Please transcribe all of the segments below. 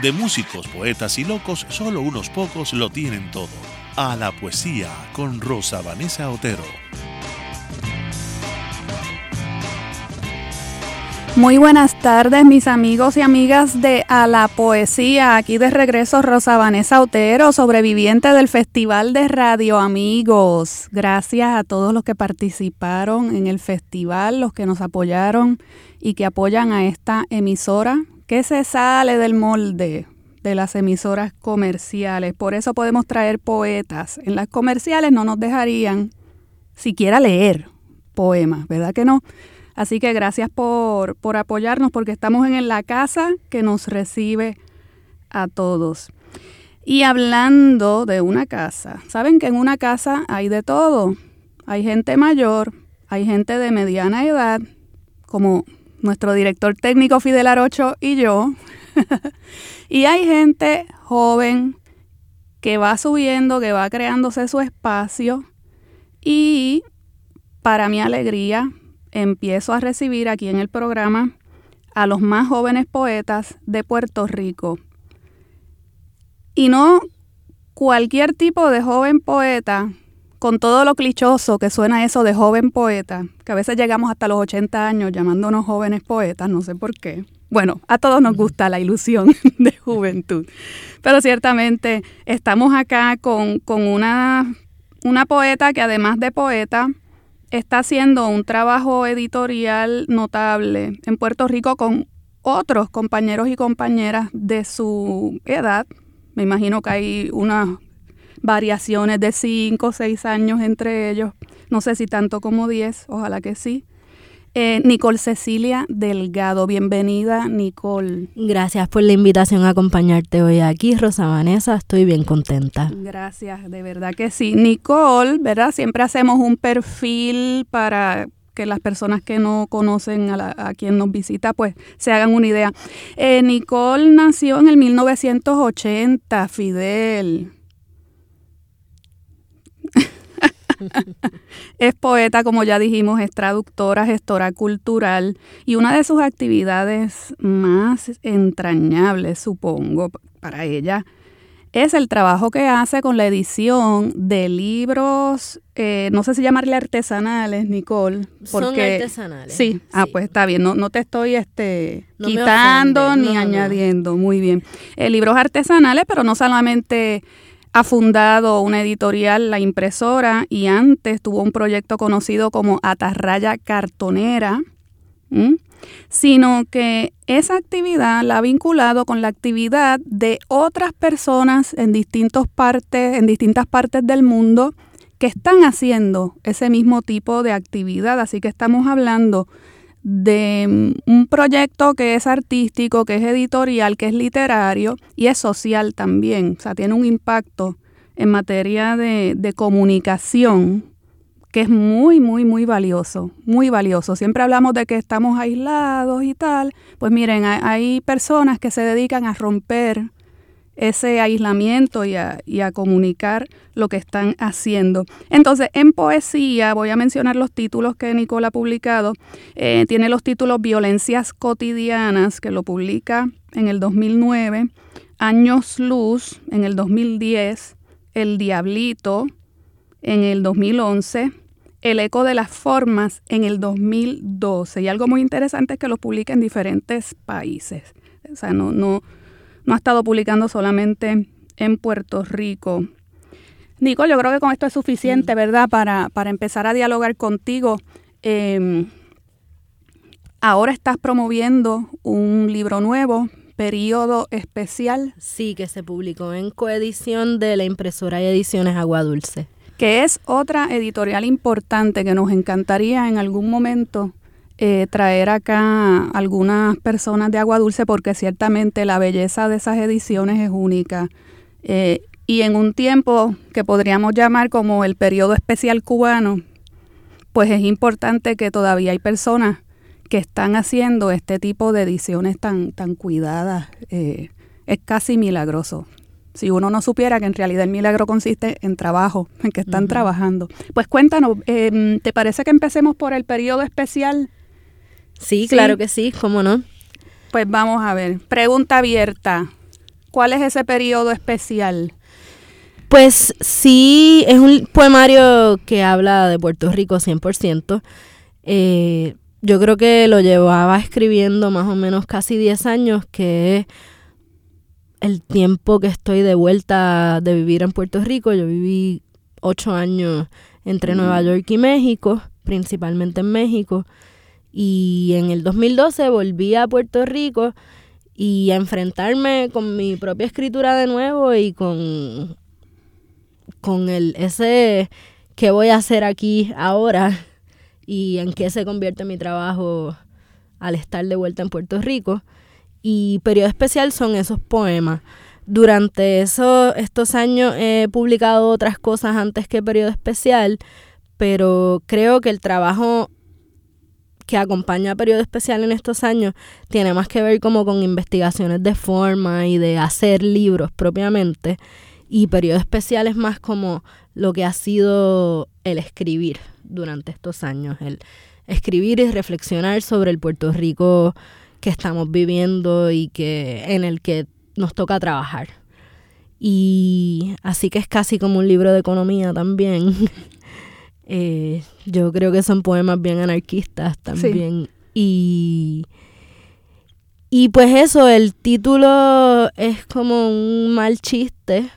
de músicos, poetas y locos, solo unos pocos lo tienen todo. A la poesía con Rosa Vanessa Otero. Muy buenas tardes mis amigos y amigas de A la Poesía. Aquí de regreso Rosa Vanessa Otero, sobreviviente del Festival de Radio Amigos. Gracias a todos los que participaron en el festival, los que nos apoyaron y que apoyan a esta emisora que se sale del molde de las emisoras comerciales. Por eso podemos traer poetas. En las comerciales no nos dejarían siquiera leer poemas, ¿verdad que no? Así que gracias por, por apoyarnos porque estamos en la casa que nos recibe a todos. Y hablando de una casa, saben que en una casa hay de todo. Hay gente mayor, hay gente de mediana edad, como nuestro director técnico Fidel Arocho y yo. y hay gente joven que va subiendo, que va creándose su espacio y para mi alegría empiezo a recibir aquí en el programa a los más jóvenes poetas de Puerto Rico. Y no cualquier tipo de joven poeta con todo lo clichoso que suena eso de joven poeta, que a veces llegamos hasta los 80 años llamándonos jóvenes poetas, no sé por qué. Bueno, a todos nos gusta la ilusión de juventud, pero ciertamente estamos acá con, con una, una poeta que además de poeta está haciendo un trabajo editorial notable en Puerto Rico con otros compañeros y compañeras de su edad. Me imagino que hay una variaciones de 5 o 6 años entre ellos, no sé si tanto como 10, ojalá que sí. Eh, Nicole Cecilia Delgado, bienvenida Nicole. Gracias por la invitación a acompañarte hoy aquí, Rosa Vanessa, estoy bien contenta. Gracias, de verdad que sí. Nicole, ¿verdad? Siempre hacemos un perfil para que las personas que no conocen a, quien nos visita, pues se hagan una idea. Eh, Nicole nació en el 1980, Fidel. Es poeta, como ya dijimos, es traductora, gestora cultural y una de sus actividades más entrañables, supongo, para ella es el trabajo que hace con la edición de libros, eh, no sé si llamarle artesanales, Nicole. Porque, Son artesanales. Sí, ah, pues está bien, no, no te estoy este, quitando ni añadiendo, muy bien. Eh, libros artesanales, pero no solamente ha fundado una editorial, La Impresora, y antes tuvo un proyecto conocido como Atarraya Cartonera, sino que esa actividad la ha vinculado con la actividad de otras personas en, distintos partes, en distintas partes del mundo que están haciendo ese mismo tipo de actividad. Así que estamos hablando de mm, un proyecto que es artístico, que es editorial, que es literario y es social también. O sea, tiene un impacto en materia de, comunicación que es muy, muy, muy valioso, muy valioso. Siempre hablamos de que estamos aislados y tal. Pues miren, hay personas que se dedican a romper ese aislamiento y a, comunicar lo que están haciendo. Entonces, en poesía, voy a mencionar los títulos que Nicole ha publicado. Eh, tiene los títulos Violencias cotidianas, que lo publica en el 2009, Años Luz en el 2010, El Diablito en el 2011, El Eco de las Formas en el 2012. Y algo muy interesante es que lo publica en diferentes países. O sea, no, no, no ha estado publicando solamente en Puerto Rico. Nico, yo creo que con esto es suficiente, mm. ¿verdad? Para, para empezar a dialogar contigo. Em, ahora estás promoviendo un libro nuevo, Periodo Especial. Sí, que se publicó en coedición de la impresora y ediciones Agua Dulce. Que es otra editorial importante que nos encantaría en algún momento eh, traer acá algunas personas de Agua Dulce porque ciertamente la belleza de esas ediciones es única. Eh, y en un tiempo que podríamos llamar como el periodo especial cubano, pues es importante que todavía hay personas que están haciendo este tipo de ediciones tan, tan cuidadas. Eh, es casi milagroso. Si uno no supiera que en realidad el milagro consiste en trabajo, en que están trabajando. Pues cuéntanos, em, ¿te parece que empecemos por el periodo especial? Sí, claro que sí, ¿cómo no? Pues vamos a ver, pregunta abierta. ¿Cuál es ese periodo especial? Pues sí, es un poemario que habla de Puerto Rico 100%. Eh, yo creo que lo llevaba escribiendo más o menos casi 10 años, que es el tiempo que estoy de vuelta de vivir en Puerto Rico. Yo viví 8 años entre Nueva mm. York y México, principalmente en México. Y en el 2012 volví a Puerto Rico y a enfrentarme con mi propia escritura de nuevo y con con el ese qué voy a hacer aquí ahora y en qué se convierte mi trabajo al estar de vuelta en Puerto Rico. Y periodo especial son esos poemas. Durante eso, estos años he publicado otras cosas antes que periodo especial, pero creo que el trabajo que acompaña a periodo especial en estos años tiene más que ver como con investigaciones de forma y de hacer libros propiamente y periodo especial es más como lo que ha sido el escribir durante estos años, el escribir y reflexionar sobre el Puerto Rico que estamos viviendo y que en el que nos toca trabajar. Y así que es casi como un libro de economía también. Eh, yo creo que son poemas bien anarquistas también. Y, y pues eso, el título es como un mal chiste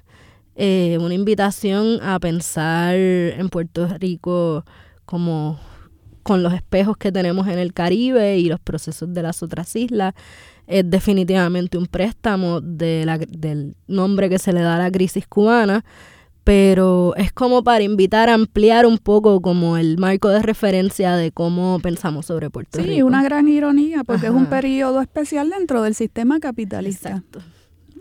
eh, una invitación a pensar en Puerto Rico como con los espejos que tenemos en el Caribe y los procesos de las otras islas. Es definitivamente un préstamo de la, del nombre que se le da a la crisis cubana, pero es como para invitar a ampliar un poco como el marco de referencia de cómo pensamos sobre Puerto Rico. Sí, una gran ironía, porque es un periodo especial dentro del sistema capitalista. Exacto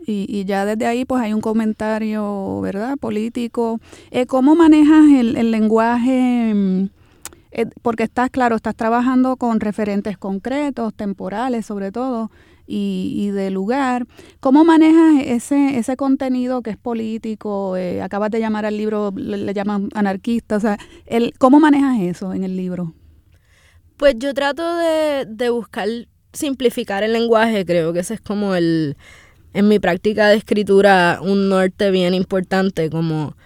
y, y, ya desde ahí pues hay un comentario, ¿verdad? Político. Eh, ¿Cómo manejas el, el lenguaje? Mm, eh, porque estás, claro, estás trabajando con referentes concretos, temporales sobre todo, y, de lugar. ¿Cómo manejas ese, ese contenido que es político? Eh, acabas de llamar al libro, le, llaman anarquista, el, ¿cómo manejas eso en el libro? Pues yo trato de, de buscar simplificar el lenguaje, creo que ese es como el, en mi práctica de escritura un norte bien importante como,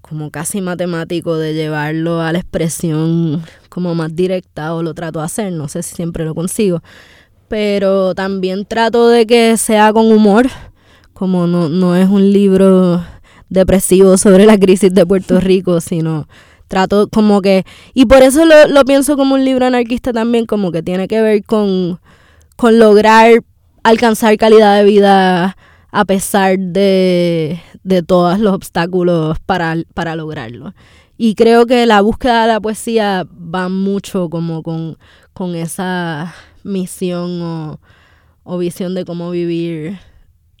como casi matemático de llevarlo a la expresión como más directa o lo trato de hacer, no sé si siempre lo consigo, pero también trato de que sea con humor, como no, no es un libro depresivo sobre la crisis de Puerto Rico, sino trato como que, y por eso lo, lo pienso como un libro anarquista también, como que tiene que ver con, con lograr alcanzar calidad de vida a pesar de, todos los obstáculos para, para lograrlo. Y creo que la búsqueda de la poesía va mucho como con, con esa misión o, o, visión de cómo vivir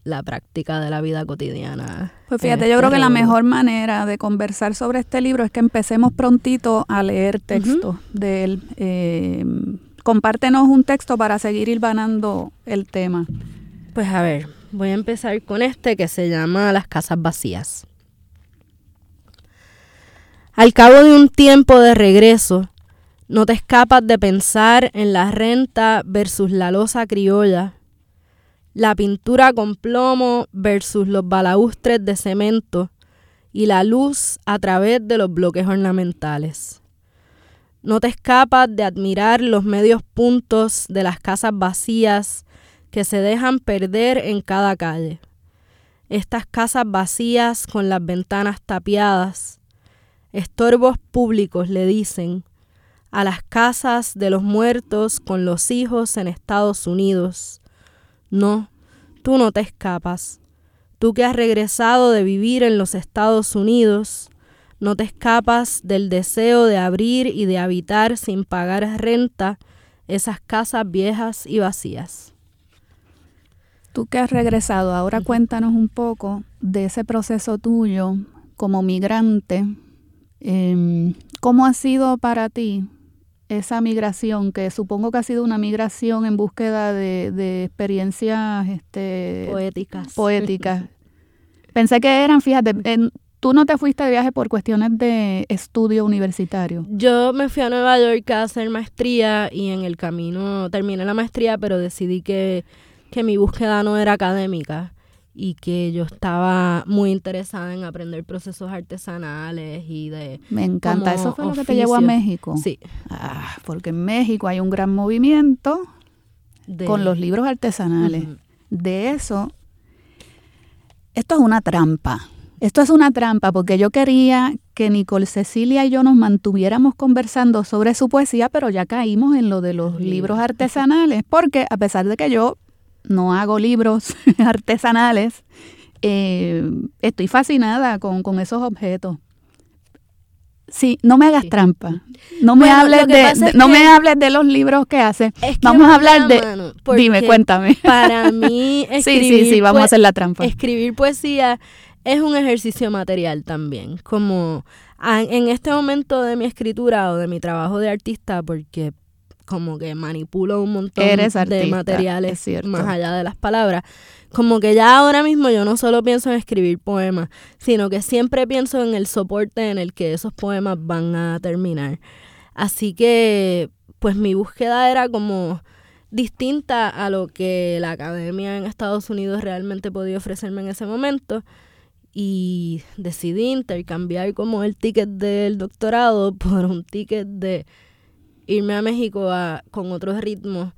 la práctica de la vida cotidiana. Pues fíjate, yo este creo que la mejor manera de conversar sobre este libro es que empecemos prontito a leer texto de él. Eh, compártenos un texto para seguir hilvanando el tema. Pues a ver, voy a empezar con este que se llama Las casas vacías. Al cabo de un tiempo de regreso, no te escapas de pensar en la renta versus la losa criolla, la pintura con plomo versus los balaustres de cemento y la luz a través de los bloques ornamentales. No te escapas de admirar los medios puntos de las casas vacías que se dejan perder en cada calle. Estas casas vacías con las ventanas tapiadas, estorbos públicos le dicen a las casas de los muertos con los hijos en Estados Unidos. No, tú no te escapas. Tú que has regresado de vivir en los Estados Unidos, no te escapas del deseo de abrir y de habitar sin pagar renta esas casas viejas y vacías. Tú que has regresado, ahora cuéntanos un poco de ese proceso tuyo como migrante. Em, ¿Cómo ha sido para ti esa migración, que supongo que ha sido una migración en búsqueda de, experiencias este, poéticas? Poéticas. Pensé que eran, fíjate, en, tú no te fuiste de viaje por cuestiones de estudio universitario. Yo me fui a Nueva York a hacer maestría y en el camino terminé la maestría, pero decidí que, que mi búsqueda no era académica y que yo estaba muy interesada en aprender procesos artesanales y de... Me encanta, eso fue lo que te llevó a México. Sí. Ah, porque en México hay un gran movimiento con los libros artesanales. De eso, esto es una trampa. Esto es una trampa porque yo quería que Nicole Cecilia y yo nos mantuviéramos conversando sobre su poesía, pero ya caímos en lo de los libros artesanales, porque a pesar de que yo no hago libros artesanales, eh, estoy fascinada con, esos objetos. Sí, no me hagas trampa. No me hables de, no me hables de los libros que haces. vamos a hablar de Dime, cuéntame. Para mí escribir Sí, sí, sí, vamos a hacer la trampa. Escribir poesía es un ejercicio material también, como en este momento de mi escritura o de mi trabajo de artista porque como que manipulo un montón de materiales más allá de las palabras. Como que ya ahora mismo yo no solo pienso en escribir poemas, sino que siempre pienso en el soporte en el que esos poemas van a terminar. Así que, pues mi búsqueda era como distinta a lo que la academia en Estados Unidos realmente podía ofrecerme en ese momento y decidí intercambiar como el ticket del doctorado por un ticket de irme a México con otros ritmos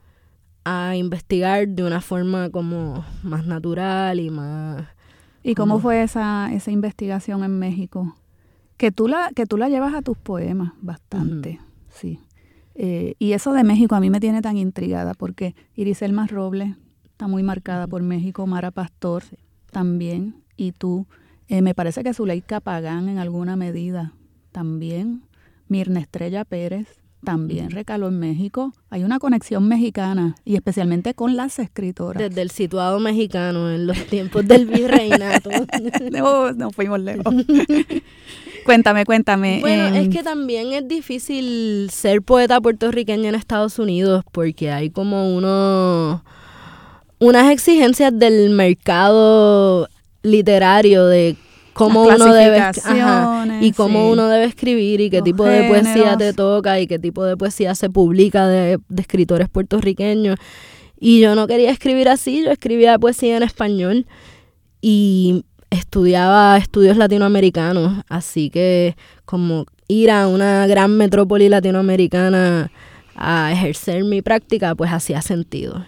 a investigar de una forma como más natural y más... ¿Y cómo fue esa, esa investigación en México? Que tú la, que tú la llevas a tus poemas bastante, sí. Eh, y eso de México a mí me tiene tan intrigada porque Iriselma Robles está muy marcada por México, Mara Pastor también, y tú. Eh, me parece que Zuleika Pagán en alguna medida también. Mirna Estrella Pérez también recaló en México. Hay una conexión mexicana y especialmente con las escritoras. Desde el situado mexicano en los tiempos del virreinato. no, no fuimos lejos. cuéntame, cuéntame. Bueno, es que también es difícil ser poeta puertorriqueño en Estados Unidos porque hay como uno unas exigencias del mercado literario de cómo uno debe y cómo uno debe escribir y qué tipo de poesía te toca y qué tipo de poesía se publica de, escritores puertorriqueños. Y yo no quería escribir así, yo escribía poesía en español y estudiaba estudios latinoamericanos, así que como ir a una gran metrópoli latinoamericana a ejercer mi práctica, pues hacía sentido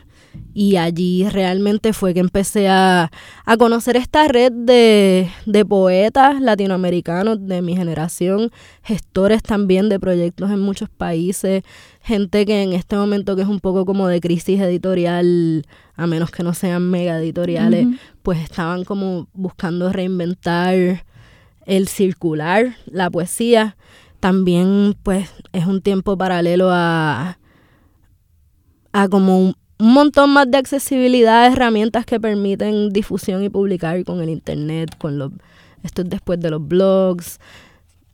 y allí realmente fue que empecé a, conocer esta red de, poetas latinoamericanos de mi generación, gestores también de proyectos en muchos países, gente que en este momento que es un poco como de crisis editorial, a menos que no sean mega editoriales, pues estaban como buscando reinventar el circular, la poesía. También pues es un tiempo paralelo a, a como un, montón más de accesibilidad, herramientas que permiten difusión y publicar con el internet, con los esto es después de los blogs,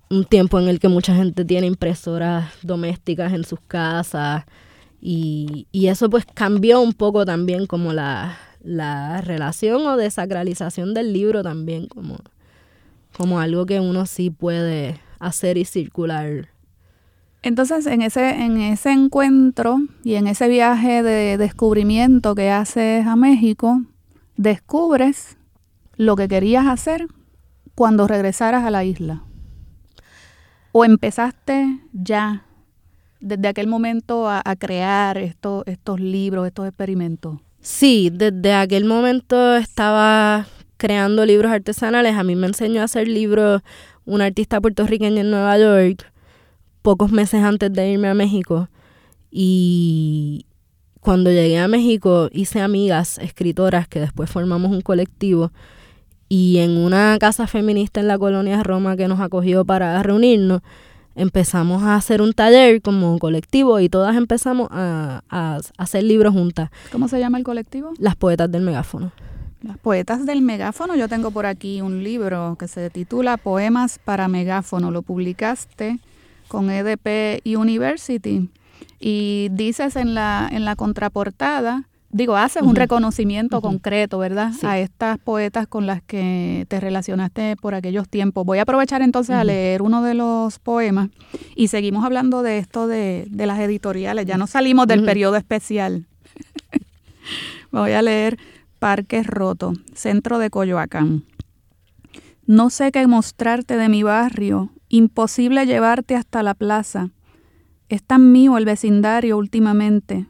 un tiempo en el que mucha gente tiene impresoras domésticas en sus casas. Y, y eso pues cambió un poco también como la, la relación o desacralización del libro también como, como algo que uno sí puede hacer y circular entonces, en ese, en ese encuentro y en ese viaje de descubrimiento que haces a México, descubres lo que querías hacer cuando regresaras a la isla. ¿O empezaste ya desde aquel momento a, crear estos, estos libros, estos experimentos? Sí, desde aquel momento estaba creando libros artesanales. A mí me enseñó a hacer libros un artista puertorriqueño en Nueva York pocos meses antes de irme a México y cuando llegué a México hice amigas escritoras que después formamos un colectivo y en una casa feminista en la colonia Roma que nos acogió para reunirnos, empezamos a hacer un taller como colectivo y todas empezamos a, a hacer libros juntas. ¿Cómo se llama el colectivo? Las Poetas del Megáfono. Las poetas del megáfono, yo tengo por aquí un libro que se titula Poemas para megáfono, lo publicaste con EDP University y dices en la, en la contraportada, digo, haces un reconocimiento concreto, ¿verdad? A estas poetas con las que te relacionaste por aquellos tiempos. Voy a aprovechar entonces a leer uno de los poemas y seguimos hablando de esto de, de las editoriales, ya no salimos del periodo especial. Voy a leer Parque Roto, centro de Coyoacán. No sé qué mostrarte de mi barrio, imposible llevarte hasta la plaza. Es tan mío el vecindario últimamente,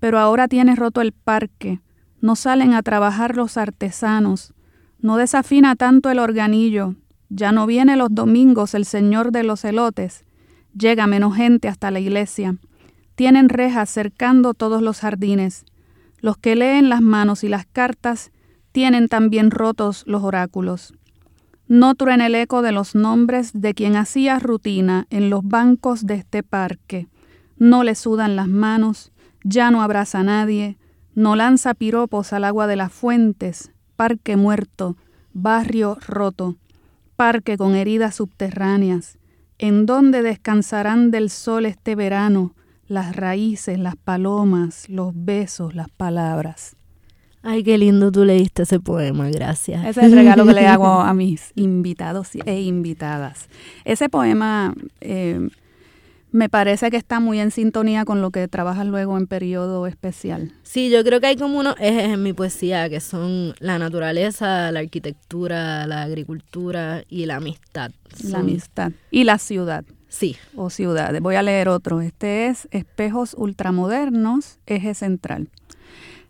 pero ahora tienes roto el parque, no salen a trabajar los artesanos, no desafina tanto el organillo, ya no viene los domingos el señor de los elotes, llega menos gente hasta la iglesia, tienen rejas cercando todos los jardines, los que leen las manos y las cartas tienen también rotos los oráculos. No truena el eco de los nombres de quien hacía rutina en los bancos de este parque. No le sudan las manos, ya no abraza a nadie, no lanza piropos al agua de las fuentes, parque muerto, barrio roto, parque con heridas subterráneas, en donde descansarán del sol este verano, las raíces, las palomas, los besos, las palabras. Ay, qué lindo tú leíste ese poema, gracias. Ese es el regalo que le hago a mis invitados e invitadas. Ese poema eh, me parece que está muy en sintonía con lo que trabajas luego en periodo especial. Sí, yo creo que hay como unos ejes en mi poesía que son la naturaleza, la arquitectura, la agricultura y la amistad. La amistad. Y la ciudad. Sí. O ciudades. Voy a leer otro. Este es Espejos Ultramodernos, eje central.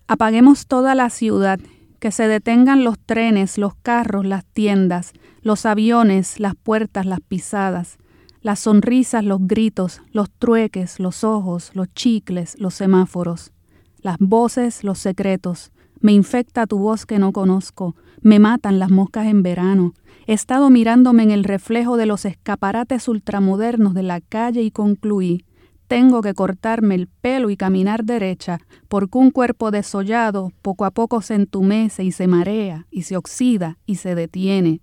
Apaguemos toda la ciudad, que se detengan los trenes, los carros, las tiendas, los aviones, las puertas, las pisadas, las sonrisas, los gritos, los trueques, los ojos, los chicles, los semáforos, las voces, los secretos. Me infecta tu voz que no conozco, me matan las moscas en verano, He estado mirándome en el reflejo de los escaparates ultramodernos de la calle y concluí, tengo que cortarme el pelo y caminar derecha, porque un cuerpo desollado poco a poco se entumece y se marea y se oxida y se detiene.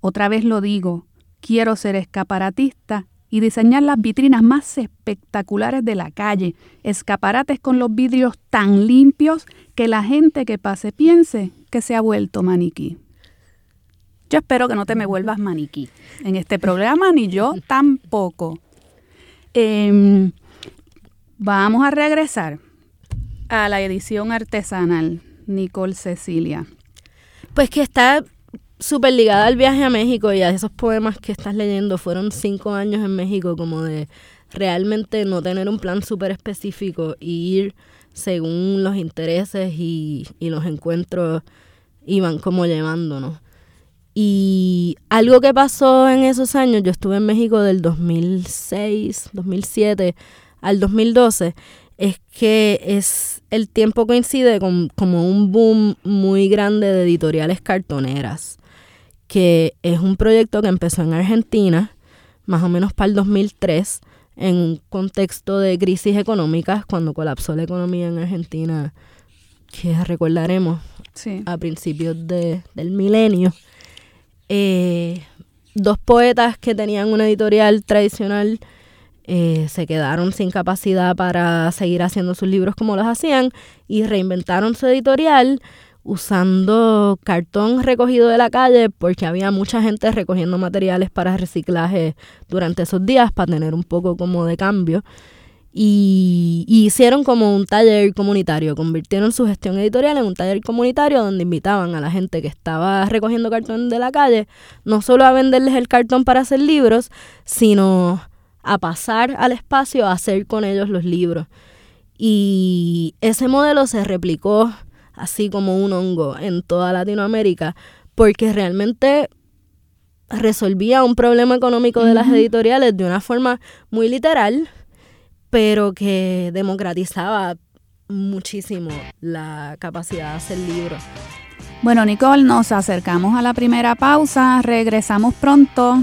Otra vez lo digo, quiero ser escaparatista y diseñar las vitrinas más espectaculares de la calle, escaparates con los vidrios tan limpios que la gente que pase piense que se ha vuelto maniquí. Yo espero que no te me vuelvas maniquí en este programa, ni yo tampoco. Em, vamos a regresar a la edición artesanal, Nicole Cecilia. Pues que está súper ligada al viaje a México y a esos poemas que estás leyendo. Fueron cinco años en México como de realmente no tener un plan súper específico y ir según los intereses y, y los encuentros iban como llevándonos. Y algo que pasó en esos años, yo estuve en México del 2006, 2007 al 2012, es que es el tiempo coincide con como un boom muy grande de editoriales cartoneras, que es un proyecto que empezó en Argentina, más o menos para el 2003, en un contexto de crisis económicas, cuando colapsó la economía en Argentina, que recordaremos a principios de, del milenio. Eh, dos poetas que tenían una editorial tradicional eh, se quedaron sin capacidad para seguir haciendo sus libros como los hacían y reinventaron su editorial usando cartón recogido de la calle porque había mucha gente recogiendo materiales para reciclaje durante esos días para tener un poco como de cambio y, hicieron como un taller comunitario, convirtieron su gestión editorial en un taller comunitario donde invitaban a la gente que estaba recogiendo cartón de la calle, no solo a venderles el cartón para hacer libros, sino a pasar al espacio a hacer con ellos los libros. Y ese modelo se replicó así como un hongo en toda Latinoamérica porque realmente resolvía un problema económico de las editoriales de una forma muy literal pero que democratizaba muchísimo la capacidad de hacer libros. Bueno, Nicole, nos acercamos a la primera pausa, regresamos pronto.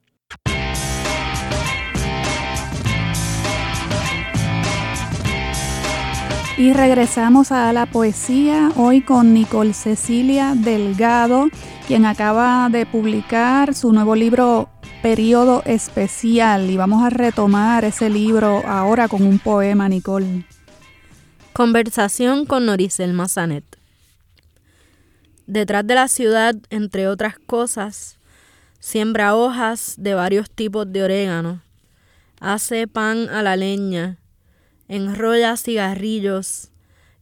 Y regresamos a la poesía hoy con Nicole Cecilia Delgado, quien acaba de publicar su nuevo libro Periodo Especial. Y vamos a retomar ese libro ahora con un poema, Nicole. Conversación con Noricel Mazanet. Detrás de la ciudad, entre otras cosas, siembra hojas de varios tipos de orégano, hace pan a la leña, enrolla cigarrillos,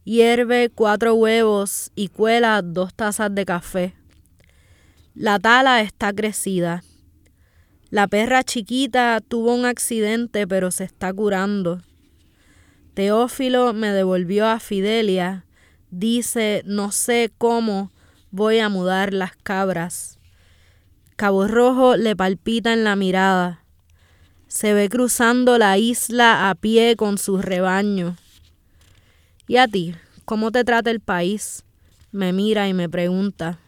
hierve cuatro huevos y cuela dos tazas de café. La tala está crecida. La perra chiquita tuvo un accidente pero se está curando. Teófilo me devolvió a Fidelia. Dice, no sé cómo voy a mudar las cabras. Cabo Rojo le palpita en la mirada se ve cruzando la isla a pie con su rebaño. ¿Y a ti? ¿Cómo te trata el país? Me mira y me pregunta.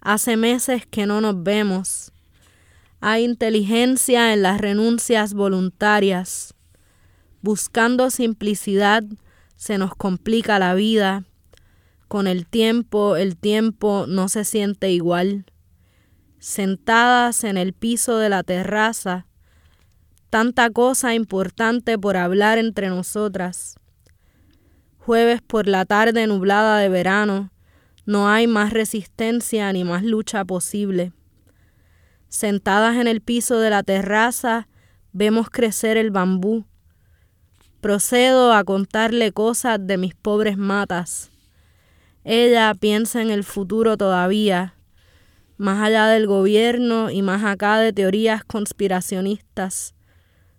Hace meses que no nos vemos. Hay inteligencia en las renuncias voluntarias. Buscando simplicidad se nos complica la vida. Con el tiempo, el tiempo no se siente igual. Sentadas en el piso de la terraza, tanta cosa importante por hablar entre nosotras. Jueves por la tarde nublada de verano, no hay más resistencia ni más lucha posible. Sentadas en el piso de la terraza, vemos crecer el bambú. Procedo a contarle cosas de mis pobres matas. Ella piensa en el futuro todavía, más allá del gobierno y más acá de teorías conspiracionistas.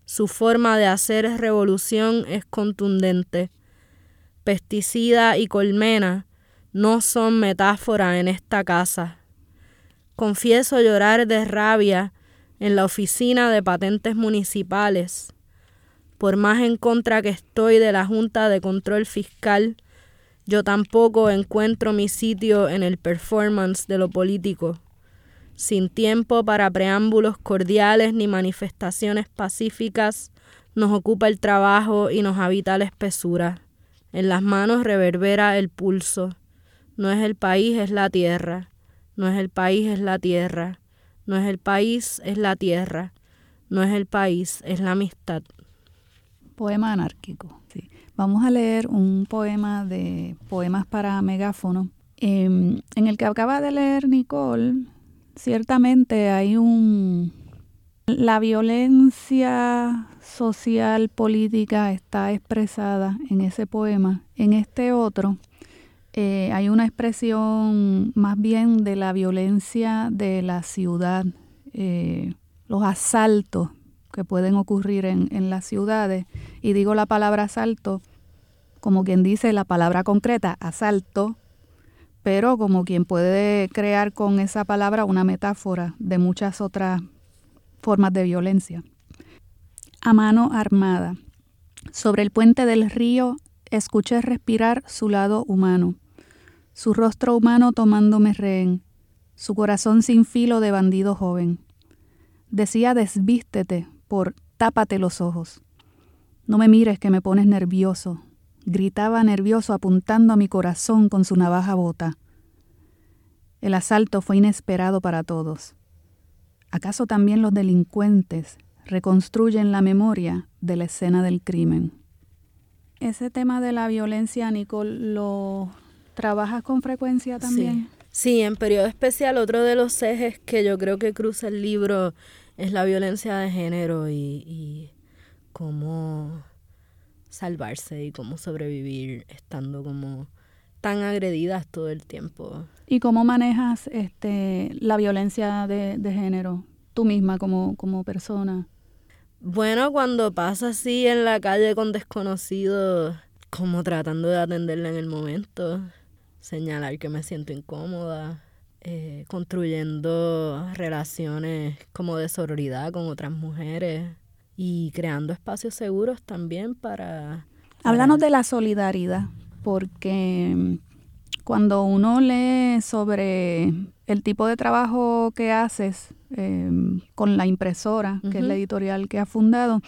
Su forma de hacer revolución es contundente. Pesticida y colmena no son metáfora en esta casa. Confieso llorar de rabia en la oficina de patentes municipales. Por más en contra que estoy de la Junta de Control Fiscal, yo tampoco encuentro mi sitio en el performance de lo político sin tiempo para preámbulos cordiales ni manifestaciones pacíficas, nos ocupa el trabajo y nos habita la espesura. En las manos reverbera el pulso. No es el país, es la tierra. No es el país, es la tierra. No es el país, es la tierra. No es el país, es la amistad. Poema anárquico. Sí. Vamos a leer un poema de Poemas para Megáfono, em, en el que acaba de leer Nicole Ciertamente hay un... La violencia social, política está expresada en ese poema. En este otro eh, hay una expresión más bien de la violencia de la ciudad, eh, los asaltos que pueden ocurrir en, en las ciudades. Y digo la palabra asalto como quien dice la palabra concreta, asalto, pero como quien puede crear con esa palabra una metáfora de muchas otras formas de violencia. A mano armada. Sobre el puente del río escuché respirar su lado humano, su rostro humano tomándome rehén, su corazón sin filo de bandido joven. Decía desvístete por tápate los ojos. No me mires que me pones nervioso, gritaba nervioso apuntando a mi corazón con su navaja bota. El asalto fue inesperado para todos. ¿Acaso también los delincuentes reconstruyen la memoria de la escena del crimen? Ese tema de la violencia, Nicole, ¿lo trabajas con frecuencia también? Sí. en periodo especial otro de los ejes que yo creo que cruza el libro es la violencia de género y, y cómo salvarse y cómo sobrevivir estando como tan agredidas todo el tiempo. ¿Y cómo manejas este la violencia de, género tú misma como, como persona? Bueno, cuando pasa así en la calle con desconocidos, como tratando de atenderla en el momento, señalar que me siento incómoda, eh, construyendo relaciones como de sororidad con otras mujeres y creando espacios seguros también para... Háblanos de la solidaridad, porque mm, cuando uno lee sobre el tipo de trabajo que haces em, con la impresora, que es la editorial que ha fundado,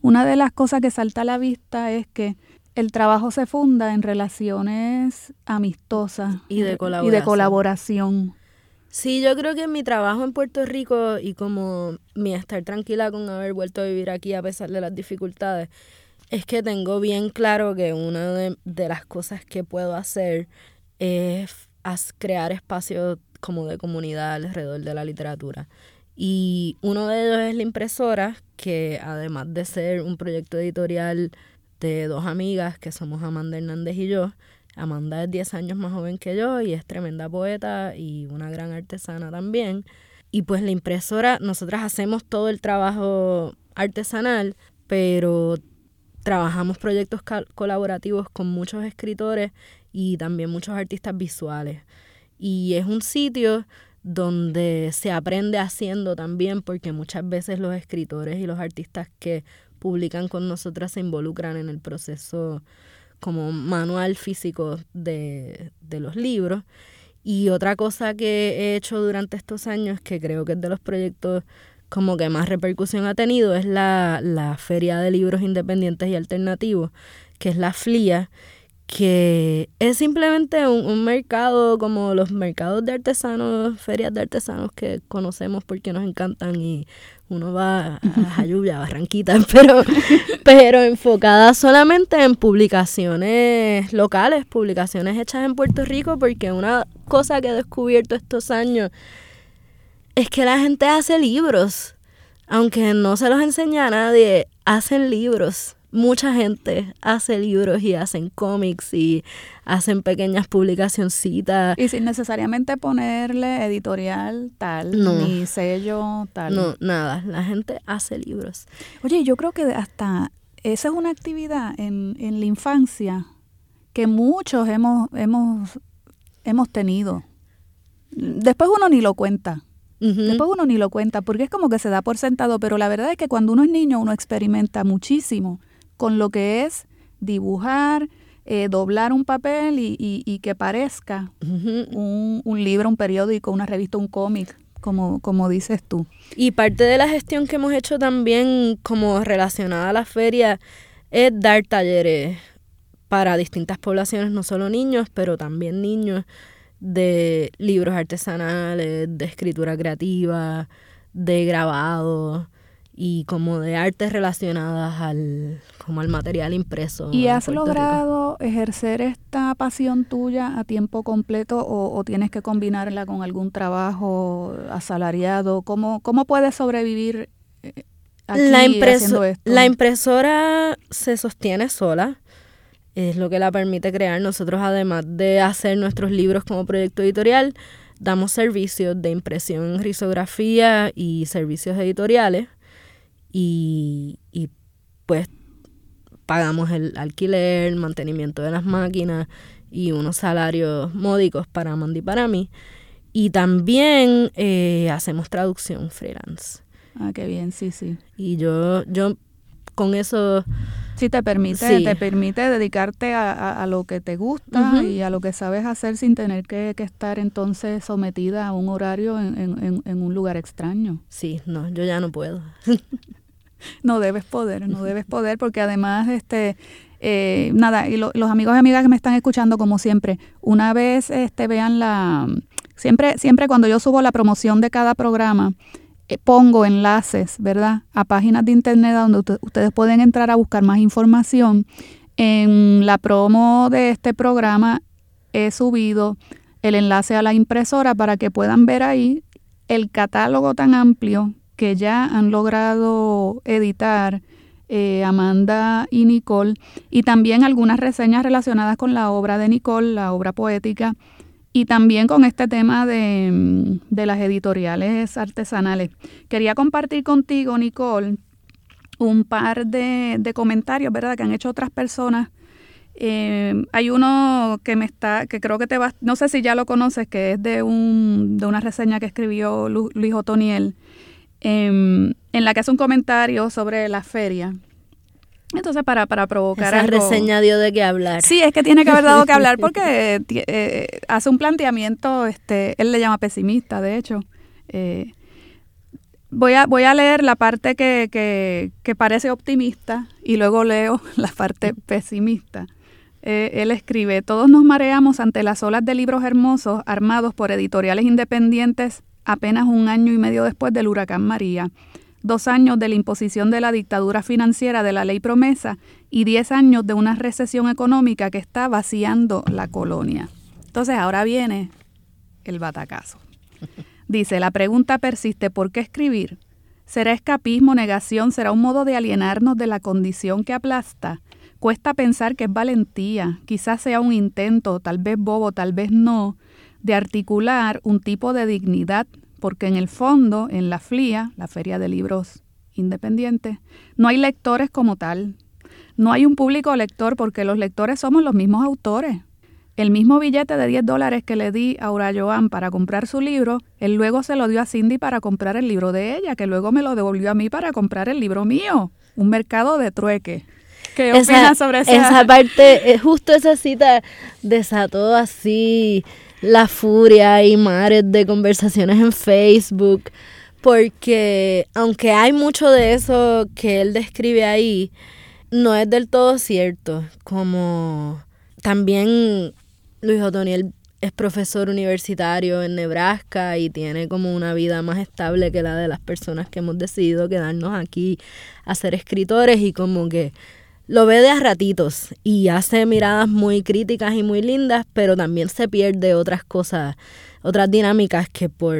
una de las cosas que salta a la vista es que el trabajo se funda en relaciones amistosas y de Y de colaboración. Sí, yo creo que mi trabajo en Puerto Rico y como mi estar tranquila con haber vuelto a vivir aquí a pesar de las dificultades, es que tengo bien claro que una de, las cosas que puedo hacer es crear espacios como de comunidad alrededor de la literatura. Y uno de ellos es la impresora, que además de ser un proyecto editorial de dos amigas, que somos Amanda Hernández y yo, Amanda es 10 años más joven que yo y es tremenda poeta y una gran artesana también. Y pues la impresora, nosotras hacemos todo el trabajo artesanal, pero trabajamos proyectos colaborativos con muchos escritores y también muchos artistas visuales. Y es un sitio donde se aprende haciendo también, porque muchas veces los escritores y los artistas que publican con nosotras se involucran en el proceso como manual físico de, los libros. Y otra cosa que he hecho durante estos años, que creo que es de los proyectos como que más repercusión ha tenido, es la, la Feria de Libros Independientes y Alternativos, que es la FLIA, que es simplemente un, mercado como los mercados de artesanos, ferias de artesanos que conocemos porque nos encantan y uno va a Jayuya, a Barranquita, pero, pero enfocada solamente en publicaciones locales, publicaciones hechas en Puerto Rico, porque una cosa que he descubierto estos años es que la gente hace libros, aunque no se los enseña a nadie, hacen libros mucha gente hace libros y hacen cómics y hacen pequeñas publicacioncitas. Y sin necesariamente ponerle editorial tal, ni sello tal. No, nada. La gente hace libros. Oye, yo creo que hasta esa es una actividad en, en la infancia que muchos hemos, hemos, hemos tenido. Después uno ni lo cuenta. Después uno ni lo cuenta porque es como que se da por sentado, pero la verdad es que cuando uno es niño uno experimenta muchísimo con lo que es dibujar, eh, doblar un papel y, que parezca un, libro, un periódico, una revista, un cómic, como, como dices tú. Y parte de la gestión que hemos hecho también como relacionada a la feria es dar talleres para distintas poblaciones, no solo niños, pero también niños de libros artesanales, de escritura creativa, de grabado, y como de artes relacionadas al como al material impreso. ¿Y has logrado ejercer esta pasión tuya a tiempo completo o, tienes que combinarla con algún trabajo asalariado? ¿Cómo, cómo puedes sobrevivir eh, aquí la haciendo esto? La impresora se sostiene sola, es lo que la permite crear. Nosotros además de hacer nuestros libros como proyecto editorial, damos servicios de impresión, risografía y servicios editoriales y, y pues pagamos el alquiler, el mantenimiento de las máquinas y unos salarios módicos para Mandy y para mí. Y también eh, hacemos traducción freelance. Ah, qué bien, sí, sí. Y yo, yo con eso... Sí, te permite, te permite dedicarte a, a, lo que te gusta y a lo que sabes hacer sin tener que, que estar entonces sometida a un horario en, en, en, un lugar extraño. Sí, no, yo ya no puedo. no debes poder, no debes poder, porque además, este, eh, nada, y los amigos y amigas que me están escuchando, como siempre, una vez este, vean la, siempre, siempre cuando yo subo la promoción de cada programa, eh, pongo enlaces, ¿verdad?, a páginas de internet donde ustedes pueden entrar a buscar más información. En la promo de este programa he subido el enlace a la impresora para que puedan ver ahí el catálogo tan amplio que ya han logrado editar eh, Amanda y Nicole, y también algunas reseñas relacionadas con la obra de Nicole, la obra poética, y también con este tema de, mm, de las editoriales artesanales. Quería compartir contigo, Nicole, un par de, de comentarios, ¿verdad?, que han hecho otras personas Eh, hay uno que me está, que creo que te va, no sé si ya lo conoces, que es de, un, de una reseña que escribió Luis Otoniel, em, en la que hace un comentario sobre la feria. Entonces, para, para provocar Esa reseña dio de qué hablar. Sí, es que tiene que haber dado que hablar porque eh, hace un planteamiento, este, él le llama pesimista, de hecho. Eh, voy, a, voy a leer la parte que, que, que parece optimista y luego leo la parte pesimista. Eh, él escribe, todos nos mareamos ante las olas de libros hermosos armados por editoriales independientes apenas un año y medio después del huracán María, dos años de la imposición de la dictadura financiera de la ley promesa y diez años de una recesión económica que está vaciando la colonia. Entonces ahora viene el batacazo. Dice, la pregunta persiste, ¿por qué escribir? ¿Será escapismo, negación? ¿Será un modo de alienarnos de la condición que aplasta? Cuesta pensar que es valentía, quizás sea un intento, tal vez bobo, tal vez no, de articular un tipo de dignidad, porque en el fondo, en la FLIA, la Feria de Libros Independientes, no hay lectores como tal. No hay un público lector porque los lectores somos los mismos autores. El mismo billete de 10 dólares que le di a Aura Joan para comprar su libro, él luego se lo dio a Cindy para comprar el libro de ella, que luego me lo devolvió a mí para comprar el libro mío. Un mercado de trueque. ¿Qué opinas sobre esa? Esa parte, eh, justo esa cita desató así la furia y mares de conversaciones en Facebook, porque aunque hay mucho de eso que él describe ahí, no es del todo cierto. Como también Luis Otoniel es profesor universitario en Nebraska y tiene como una vida más estable que la de las personas que hemos decidido quedarnos aquí a ser escritores y como que lo ve de a ratitos y hace miradas muy críticas y muy lindas, pero también se pierde otras cosas, otras dinámicas que por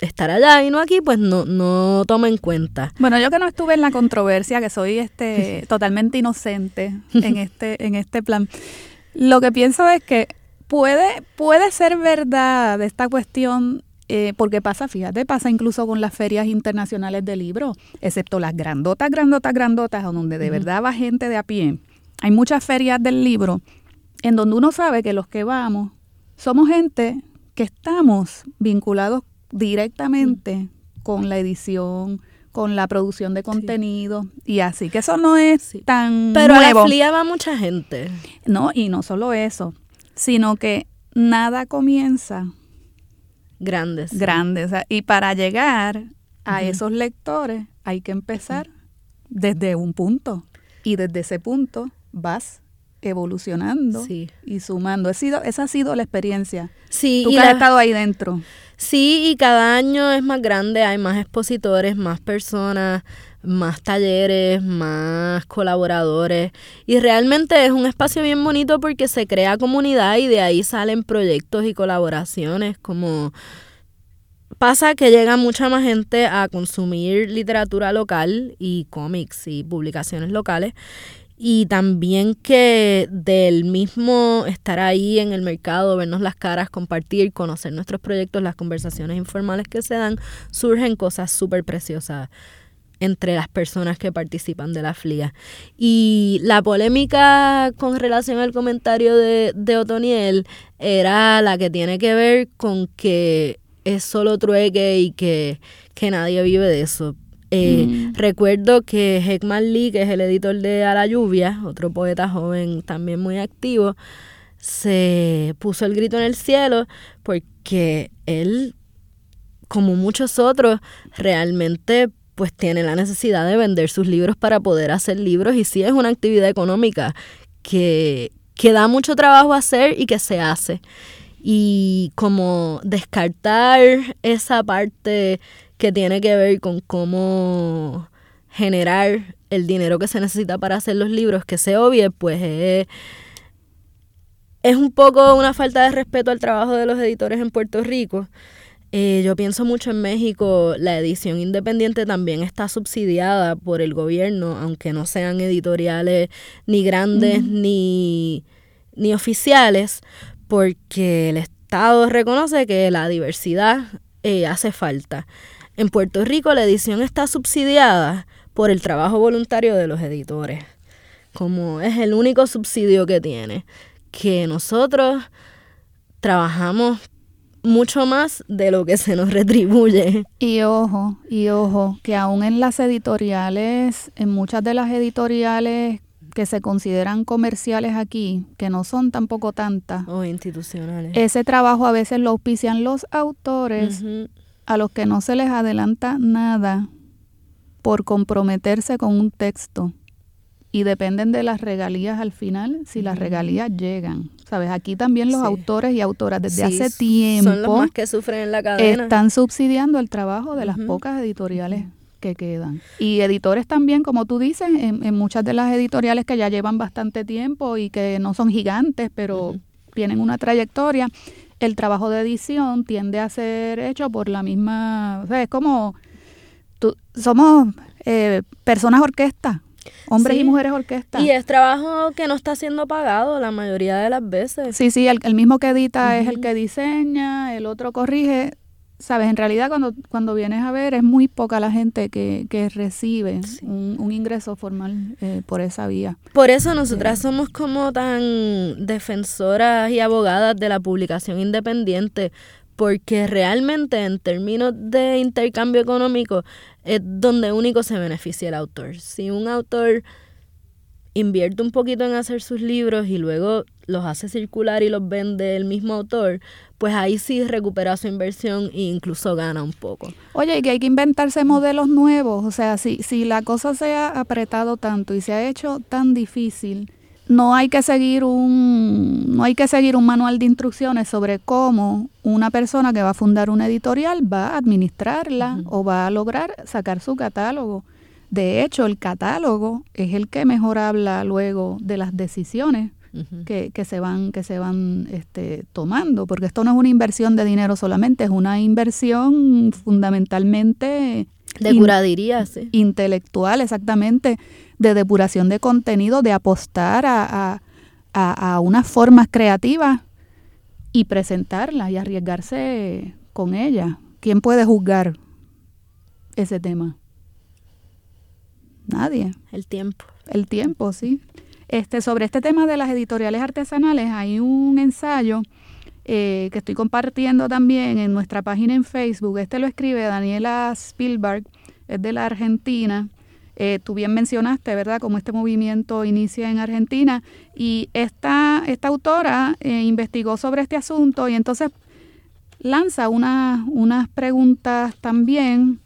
estar allá y no aquí, pues no, no toma en cuenta. Bueno, yo que no estuve en la controversia, que soy este totalmente inocente en este, en este plan, lo que pienso es que puede, puede ser verdad esta cuestión eh, porque pasa, fíjate, pasa incluso con las ferias internacionales de libros, excepto las grandotas, grandotas, grandotas, donde de verdad va gente de a pie. Hay muchas ferias del libro en donde uno sabe que los que vamos somos gente que estamos vinculados directamente con la edición, con la producción de contenido y así, que eso no es tan Pero nuevo. a la va mucha gente. No, y no solo eso, sino que nada comienza Grandes. Grandes. y para llegar a esos lectores hay que empezar desde un punto. Y desde ese punto vas evolucionando y sumando. sido, esa ha sido la experiencia. Sí, Tú y que has estado ahí dentro. Sí, y cada año es más grande, hay más expositores, más personas, más talleres, más colaboradores. Y realmente es un espacio bien bonito porque se crea comunidad y de ahí salen proyectos y colaboraciones como pasa que llega mucha más gente a consumir literatura local y cómics y publicaciones locales y también que del mismo estar ahí en el mercado, vernos las caras, compartir, conocer nuestros proyectos, las conversaciones informales que se dan, surgen cosas súper preciosas entre las personas que participan de la FLIA. Y la polémica con relación al comentario de, de Otoniel era la que tiene que ver con que es solo trueque y que, nadie vive de eso. Eh, mm. Recuerdo que Heckman Lee, que es el editor de A la Lluvia, otro poeta joven también muy activo, se puso el grito en el cielo porque él, como muchos otros, realmente pues tiene la necesidad de vender sus libros para poder hacer libros y sí es una actividad económica que, que da mucho trabajo hacer y que se hace. Y como descartar esa parte que tiene que ver con cómo generar el dinero que se necesita para hacer los libros, que se obvie, pues es, es un poco una falta de respeto al trabajo de los editores en Puerto Rico. Eh, yo pienso mucho en México, la edición independiente también está subsidiada por el gobierno, aunque no sean editoriales ni grandes ni, ni oficiales, porque el Estado reconoce que la diversidad eh, hace falta. En Puerto Rico la edición está subsidiada por el trabajo voluntario de los editores. como es el único subsidio que tiene, que nosotros trabajamos mucho más de lo que se nos retribuye. Y ojo, y ojo, que aún en las editoriales, en muchas de las editoriales que se consideran comerciales aquí, que no son tampoco tantas. O institucionales. Ese trabajo a veces lo auspician los autores a los que no se les adelanta nada por comprometerse con un texto y dependen de las regalías al final, si las regalías llegan. Sabes, aquí también los autores y autoras desde hace tiempo son los más que sufren en la cadena. están subsidiando el trabajo de las pocas editoriales que quedan. Y editores también, como tú dices, en, muchas de las editoriales que ya llevan bastante tiempo y que no son gigantes, pero tienen una trayectoria, el trabajo de edición tiende a ser hecho por la misma, o sea, es como, somos eh, personas orquesta, hombres y mujeres orquesta. Y es trabajo que no está siendo pagado la mayoría de las veces. Sí, sí, el, mismo que edita es el que diseña, el otro corrige, sabes, en realidad cuando, cuando vienes a ver es muy poca la gente que, que recibe un, ingreso formal eh, por esa vía. Por eso nosotras somos como tan defensoras y abogadas de la publicación independiente, porque realmente en términos de intercambio económico es donde único se beneficia el autor. Si un autor invierte un poquito en hacer sus libros y luego los hace circular y los vende el mismo autor, pues ahí sí recupera su inversión e incluso gana un poco. Oye, y que hay que inventarse modelos nuevos, o sea, si, si la cosa se ha apretado tanto y se ha hecho tan difícil, no hay que seguir un no hay que seguir un manual de instrucciones sobre cómo una persona que va a fundar una editorial va a administrarla o va a lograr sacar su catálogo. De hecho, el catálogo es el que mejor habla luego de las decisiones que, que, se van, que se van este, tomando, porque esto no es una inversión de dinero solamente, es una inversión fundamentalmente de curaduría, sí. intelectual, exactamente, de depuración de contenido, de apostar a, a, a unas formas creativas y presentarlas y arriesgarse con ellas. ¿Quién puede juzgar ese tema? Nadie. El tiempo. El tiempo, sí. Este, sobre este tema de las editoriales artesanales hay un ensayo eh, que estoy compartiendo también en nuestra página en Facebook. Este lo escribe Daniela Spielberg, es de la Argentina. Eh, tú bien mencionaste, ¿verdad?, cómo este movimiento inicia en Argentina. Y esta, esta autora eh, investigó sobre este asunto y entonces lanza una, unas preguntas también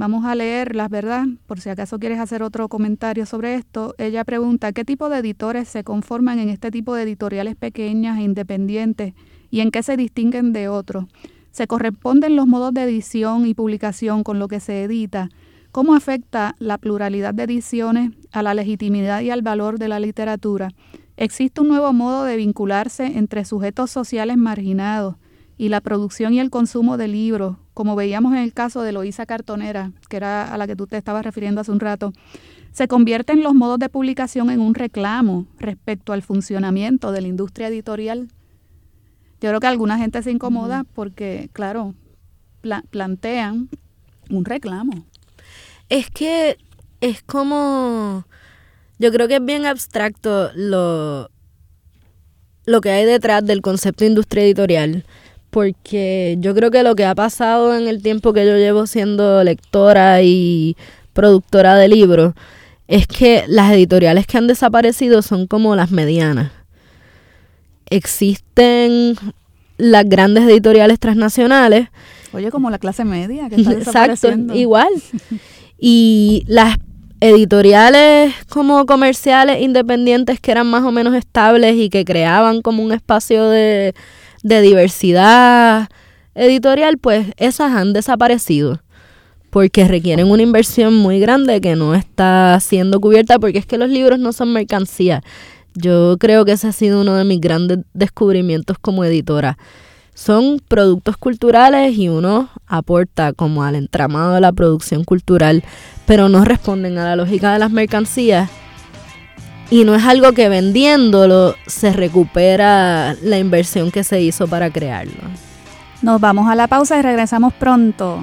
Vamos a leerlas, ¿verdad? Por si acaso quieres hacer otro comentario sobre esto. Ella pregunta, ¿qué tipo de editores se conforman en este tipo de editoriales pequeñas e independientes y en qué se distinguen de otros? ¿Se corresponden los modos de edición y publicación con lo que se edita? ¿Cómo afecta la pluralidad de ediciones a la legitimidad y al valor de la literatura? ¿Existe un nuevo modo de vincularse entre sujetos sociales marginados y la producción y el consumo de libros, como veíamos en el caso de Loísa Cartonera, que era a la que tú te estabas refiriendo hace un rato, se convierten los modos de publicación en un reclamo respecto al funcionamiento de la industria editorial. Yo creo que alguna gente se incomoda porque, claro, plantean un reclamo. Es que es como, yo creo que es bien abstracto lo, lo que hay detrás del concepto de industria editorial porque yo creo que lo que ha pasado en el tiempo que yo llevo siendo lectora y productora de libros es que las editoriales que han desaparecido son como las medianas. Existen las grandes editoriales transnacionales. Oye, como la clase media que está Exacto, igual. Y las editoriales como comerciales independientes que eran más o menos estables y que creaban como un espacio de de diversidad editorial, pues esas han desaparecido porque requieren una inversión muy grande que no está siendo cubierta porque es que los libros no son mercancía. Yo creo que ese ha sido uno de mis grandes descubrimientos como editora. Son productos culturales y uno aporta como al entramado de la producción cultural, pero no responden a la lógica de las mercancías y no es algo que vendiéndolo se recupera la inversión que se hizo para crearlo. Nos vamos a la pausa y regresamos pronto.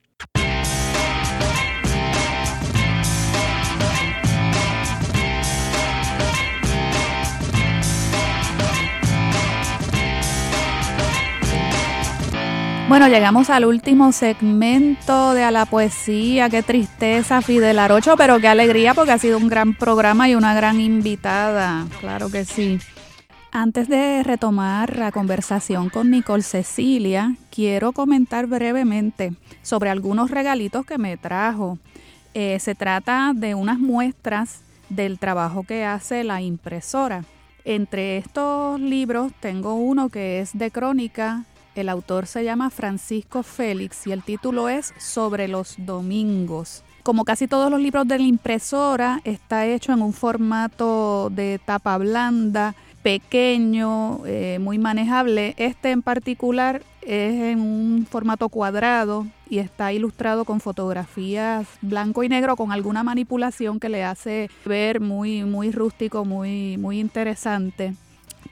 Bueno, llegamos al último segmento de A la Poesía. Qué tristeza, Fidel Arocho, pero qué alegría porque ha sido un gran programa y una gran invitada. Claro que sí. Antes de retomar la conversación con Nicole Cecilia, quiero comentar brevemente sobre algunos regalitos que me trajo. Eh, se trata de unas muestras del trabajo que hace la impresora. Entre estos libros tengo uno que es de crónica el autor se llama Francisco Félix y el título es Sobre los domingos. Como casi todos los libros de la impresora, está hecho en un formato de tapa blanda, pequeño, eh, muy manejable. Este en particular es en un formato cuadrado y está ilustrado con fotografías blanco y negro con alguna manipulación que le hace ver muy, muy rústico, muy, muy interesante.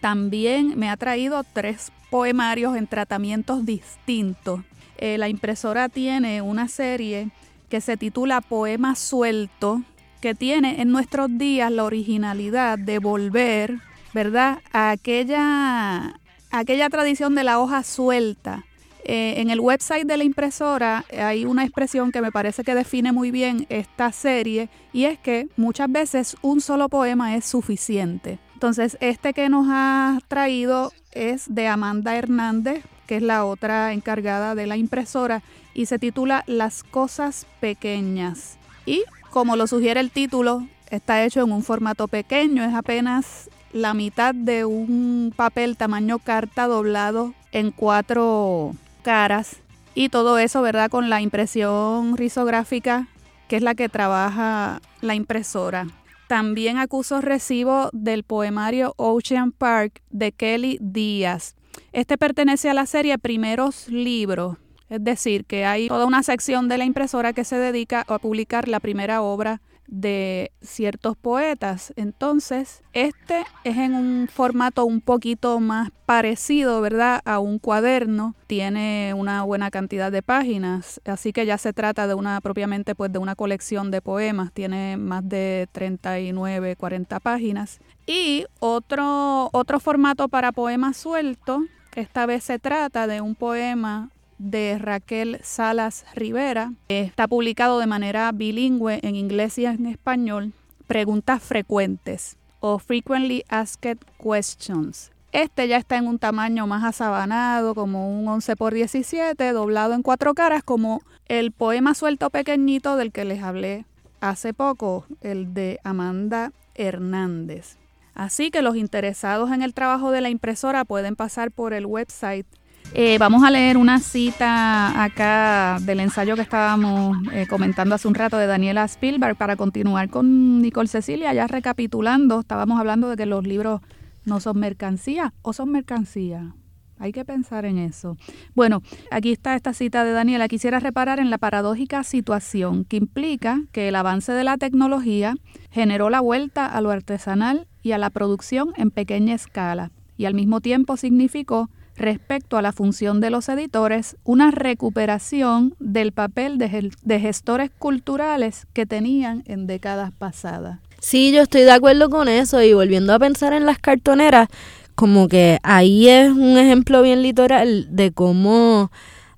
También me ha traído tres poemarios en tratamientos distintos. Eh, la impresora tiene una serie que se titula Poema Suelto, que tiene en nuestros días la originalidad de volver, ¿verdad?, a aquella, aquella tradición de la hoja suelta. Eh, en el website de la impresora hay una expresión que me parece que define muy bien esta serie y es que muchas veces un solo poema es suficiente. Entonces, este que nos ha traído es de Amanda Hernández, que es la otra encargada de la impresora, y se titula Las cosas pequeñas. Y como lo sugiere el título, está hecho en un formato pequeño, es apenas la mitad de un papel tamaño carta doblado en cuatro caras. Y todo eso, ¿verdad? Con la impresión risográfica, que es la que trabaja la impresora. También acuso recibo del poemario Ocean Park de Kelly Díaz. Este pertenece a la serie Primeros Libros, es decir, que hay toda una sección de la impresora que se dedica a publicar la primera obra de ciertos poetas. Entonces, este es en un formato un poquito más parecido, ¿verdad?, a un cuaderno. Tiene una buena cantidad de páginas, así que ya se trata de una propiamente pues de una colección de poemas, tiene más de 39, 40 páginas. Y otro otro formato para poemas sueltos, esta vez se trata de un poema de Raquel Salas Rivera. Está publicado de manera bilingüe en inglés y en español. Preguntas frecuentes o Frequently Asked Questions. Este ya está en un tamaño más asabanado, como un 11 por 17, doblado en cuatro caras, como el poema suelto pequeñito del que les hablé hace poco, el de Amanda Hernández. Así que los interesados en el trabajo de la impresora pueden pasar por el website eh, vamos a leer una cita acá del ensayo que estábamos eh, comentando hace un rato de Daniela Spielberg para continuar con Nicole Cecilia, ya recapitulando, estábamos hablando de que los libros no son mercancía o son mercancía. Hay que pensar en eso. Bueno, aquí está esta cita de Daniela. Quisiera reparar en la paradójica situación que implica que el avance de la tecnología generó la vuelta a lo artesanal y a la producción en pequeña escala y al mismo tiempo significó respecto a la función de los editores, una recuperación del papel de, gestores culturales que tenían en décadas pasadas. Sí, yo estoy de acuerdo con eso y volviendo a pensar en las cartoneras, como que ahí es un ejemplo bien litoral de cómo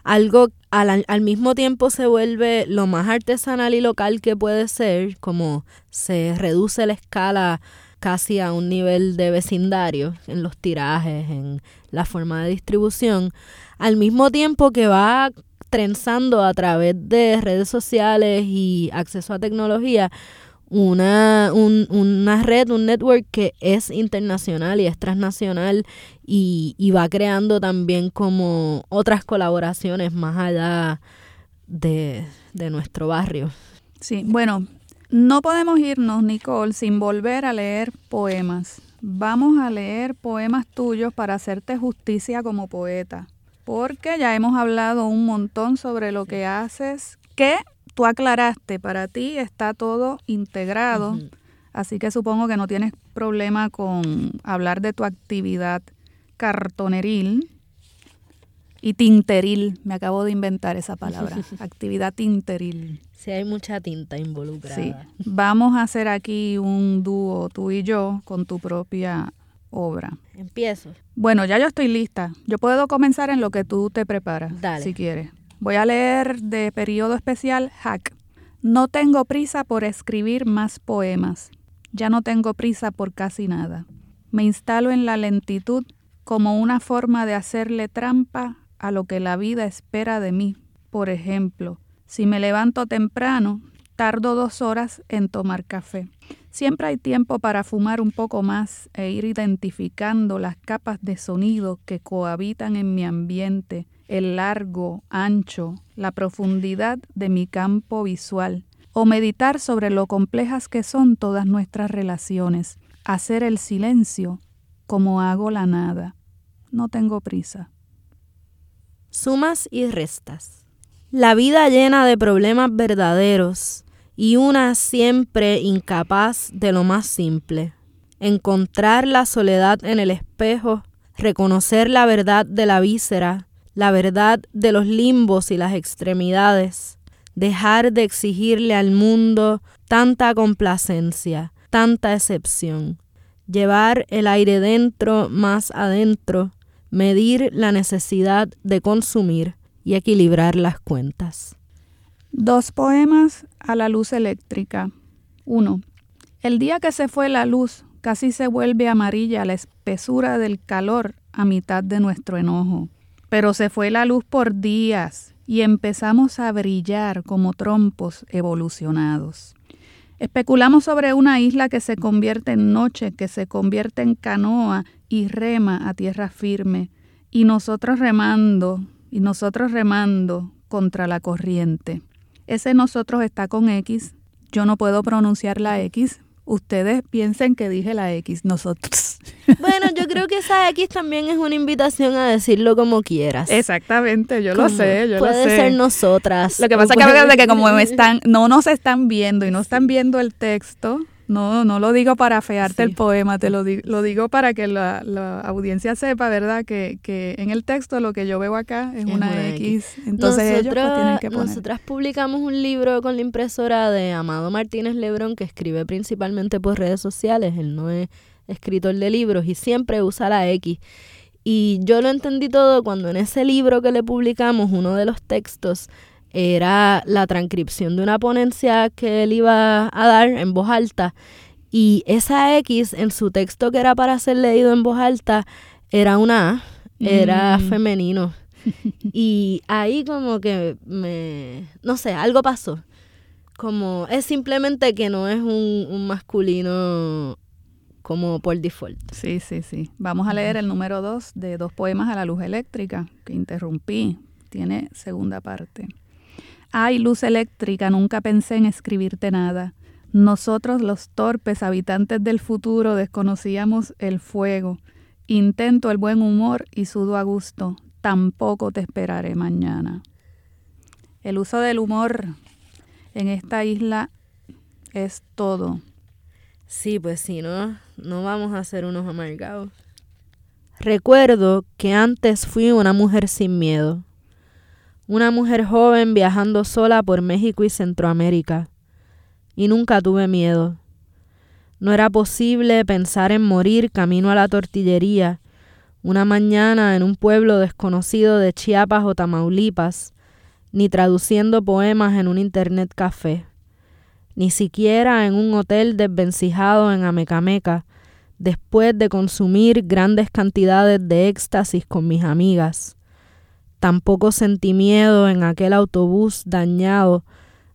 algo al, al, mismo tiempo se vuelve lo más artesanal y local que puede ser, como se reduce la escala casi a un nivel de vecindario en los tirajes, en la forma de distribución, al mismo tiempo que va trenzando a través de redes sociales y acceso a tecnología una, una red, un network que es internacional y es transnacional y, y va creando también como otras colaboraciones más allá de, de nuestro barrio. Sí, bueno, no podemos irnos, Nicole, sin volver a leer poemas. Vamos a leer poemas tuyos para hacerte justicia como poeta. porque ya hemos hablado un montón sobre lo que haces, que tú aclaraste, para ti está todo integrado, así que supongo que no tienes problema con hablar de tu actividad cartoneril y tinteril. Me acabo de inventar esa palabra, actividad tinteril. Sí, hay mucha tinta involucrada. Sí. Vamos a hacer aquí un dúo, tú y yo, con tu propia obra. Empiezo. Bueno, ya yo estoy lista. Yo puedo comenzar en lo que tú te preparas, Dale. si quieres. Voy a leer de periodo especial Hack. No tengo prisa por escribir más poemas. Ya no tengo prisa por casi nada. Me instalo en la lentitud como una forma de hacerle trampa a lo que la vida espera de mí. Por ejemplo, si me levanto temprano, tardo dos horas en tomar café. Siempre hay tiempo para fumar un poco más e ir identificando las capas de sonido que cohabitan en mi ambiente, el largo, ancho, la profundidad de mi campo visual, o meditar sobre lo complejas que son todas nuestras relaciones, hacer el silencio como hago la nada. No tengo prisa. Sumas y restas. La vida llena de problemas verdaderos y una siempre incapaz de lo más simple. Encontrar la soledad en el espejo, reconocer la verdad de la víscera, la verdad de los limbos y las extremidades, dejar de exigirle al mundo tanta complacencia, tanta excepción, llevar el aire dentro más adentro, medir la necesidad de consumir y equilibrar las cuentas. Dos poemas a la luz eléctrica. 1. El día que se fue la luz, casi se vuelve amarilla la espesura del calor a mitad de nuestro enojo. Pero se fue la luz por días y empezamos a brillar como trompos evolucionados. Especulamos sobre una isla que se convierte en noche, que se convierte en canoa y rema a tierra firme, y nosotros remando, y nosotros remando contra la corriente. Ese nosotros está con X, yo no puedo pronunciar la X, ustedes piensen que dije la X, nosotros. Bueno, yo creo que esa X también es una invitación a decirlo como quieras. Exactamente, yo lo sé, yo lo sé. Puede ser nosotras. Lo que pasa es que, como están, no nos están viendo y no están viendo el texto, no, no lo digo para fearte el poema, te lo, digo, lo digo para que la, audiencia sepa, ¿verdad? Que, en el texto lo que yo veo acá es, una, X. Entonces ellos pues, tienen que poner. Nosotras publicamos un libro con la impresora de Amado Martínez Lebrón que escribe principalmente por redes sociales. Él no es escritor de libros y siempre usa la X. Y yo lo entendí todo cuando en ese libro que le publicamos, uno de los textos era la transcripción de una ponencia que él iba a dar en voz alta y esa X en su texto que era para ser leído en voz alta era una A, era mm. femenino. y ahí como que me, no sé, algo pasó. Como es simplemente que no es un, un masculino como por default. Sí, sí, sí. Vamos a leer el número dos de dos poemas a la luz eléctrica que interrumpí. Tiene segunda parte. Ay, luz eléctrica, nunca pensé en escribirte nada. Nosotros los torpes habitantes del futuro desconocíamos el fuego. Intento el buen humor y sudo a gusto. Tampoco te esperaré mañana. El uso del humor en esta isla es todo. Sí, pues si no, no vamos a ser unos amargados. Recuerdo que antes fui una mujer sin miedo una mujer joven viajando sola por México y Centroamérica. Y nunca tuve miedo. No era posible pensar en morir camino a la tortillería, una mañana en un pueblo desconocido de Chiapas o Tamaulipas, ni traduciendo poemas en un internet café, ni siquiera en un hotel desvencijado en Amecameca, después de consumir grandes cantidades de éxtasis con mis amigas. Tampoco sentí miedo en aquel autobús dañado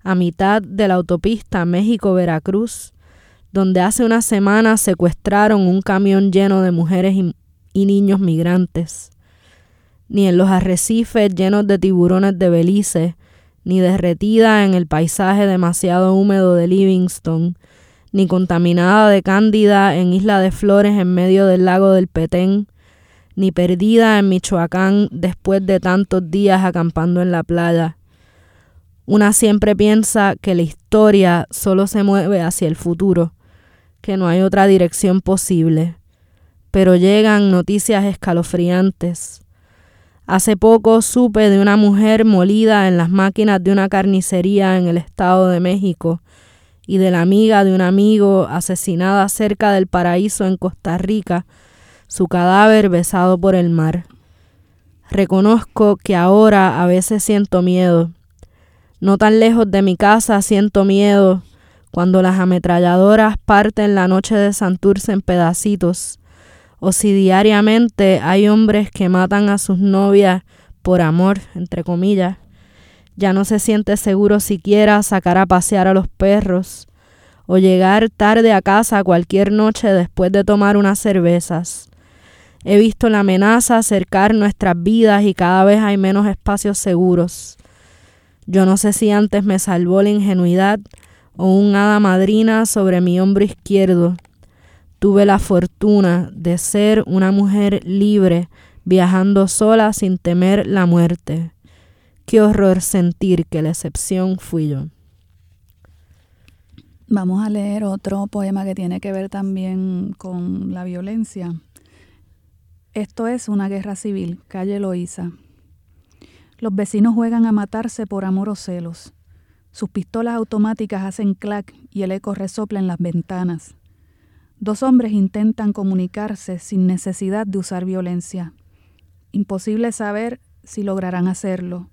a mitad de la autopista México-Veracruz, donde hace unas semanas secuestraron un camión lleno de mujeres y, niños migrantes. Ni en los arrecifes llenos de tiburones de Belice, ni derretida en el paisaje demasiado húmedo de Livingston, ni contaminada de cándida en Isla de Flores en medio del lago del Petén, ni perdida en Michoacán después de tantos días acampando en la playa. Una siempre piensa que la historia solo se mueve hacia el futuro, que no hay otra dirección posible. Pero llegan noticias escalofriantes. Hace poco supe de una mujer molida en las máquinas de una carnicería en el Estado de México y de la amiga de un amigo asesinada cerca del paraíso en Costa Rica su cadáver besado por el mar. Reconozco que ahora a veces siento miedo. No tan lejos de mi casa siento miedo cuando las ametralladoras parten la noche de Santurce en pedacitos, o si diariamente hay hombres que matan a sus novias por amor, entre comillas. Ya no se siente seguro siquiera sacar a pasear a los perros, o llegar tarde a casa cualquier noche después de tomar unas cervezas. He visto la amenaza acercar nuestras vidas y cada vez hay menos espacios seguros. Yo no sé si antes me salvó la ingenuidad o un hada madrina sobre mi hombro izquierdo. Tuve la fortuna de ser una mujer libre, viajando sola sin temer la muerte. Qué horror sentir que la excepción fui yo. Vamos a leer otro poema que tiene que ver también con la violencia. Esto es una guerra civil, calle Loíza. Los vecinos juegan a matarse por amor o celos. Sus pistolas automáticas hacen clac y el eco resopla en las ventanas. Dos hombres intentan comunicarse sin necesidad de usar violencia. Imposible saber si lograrán hacerlo.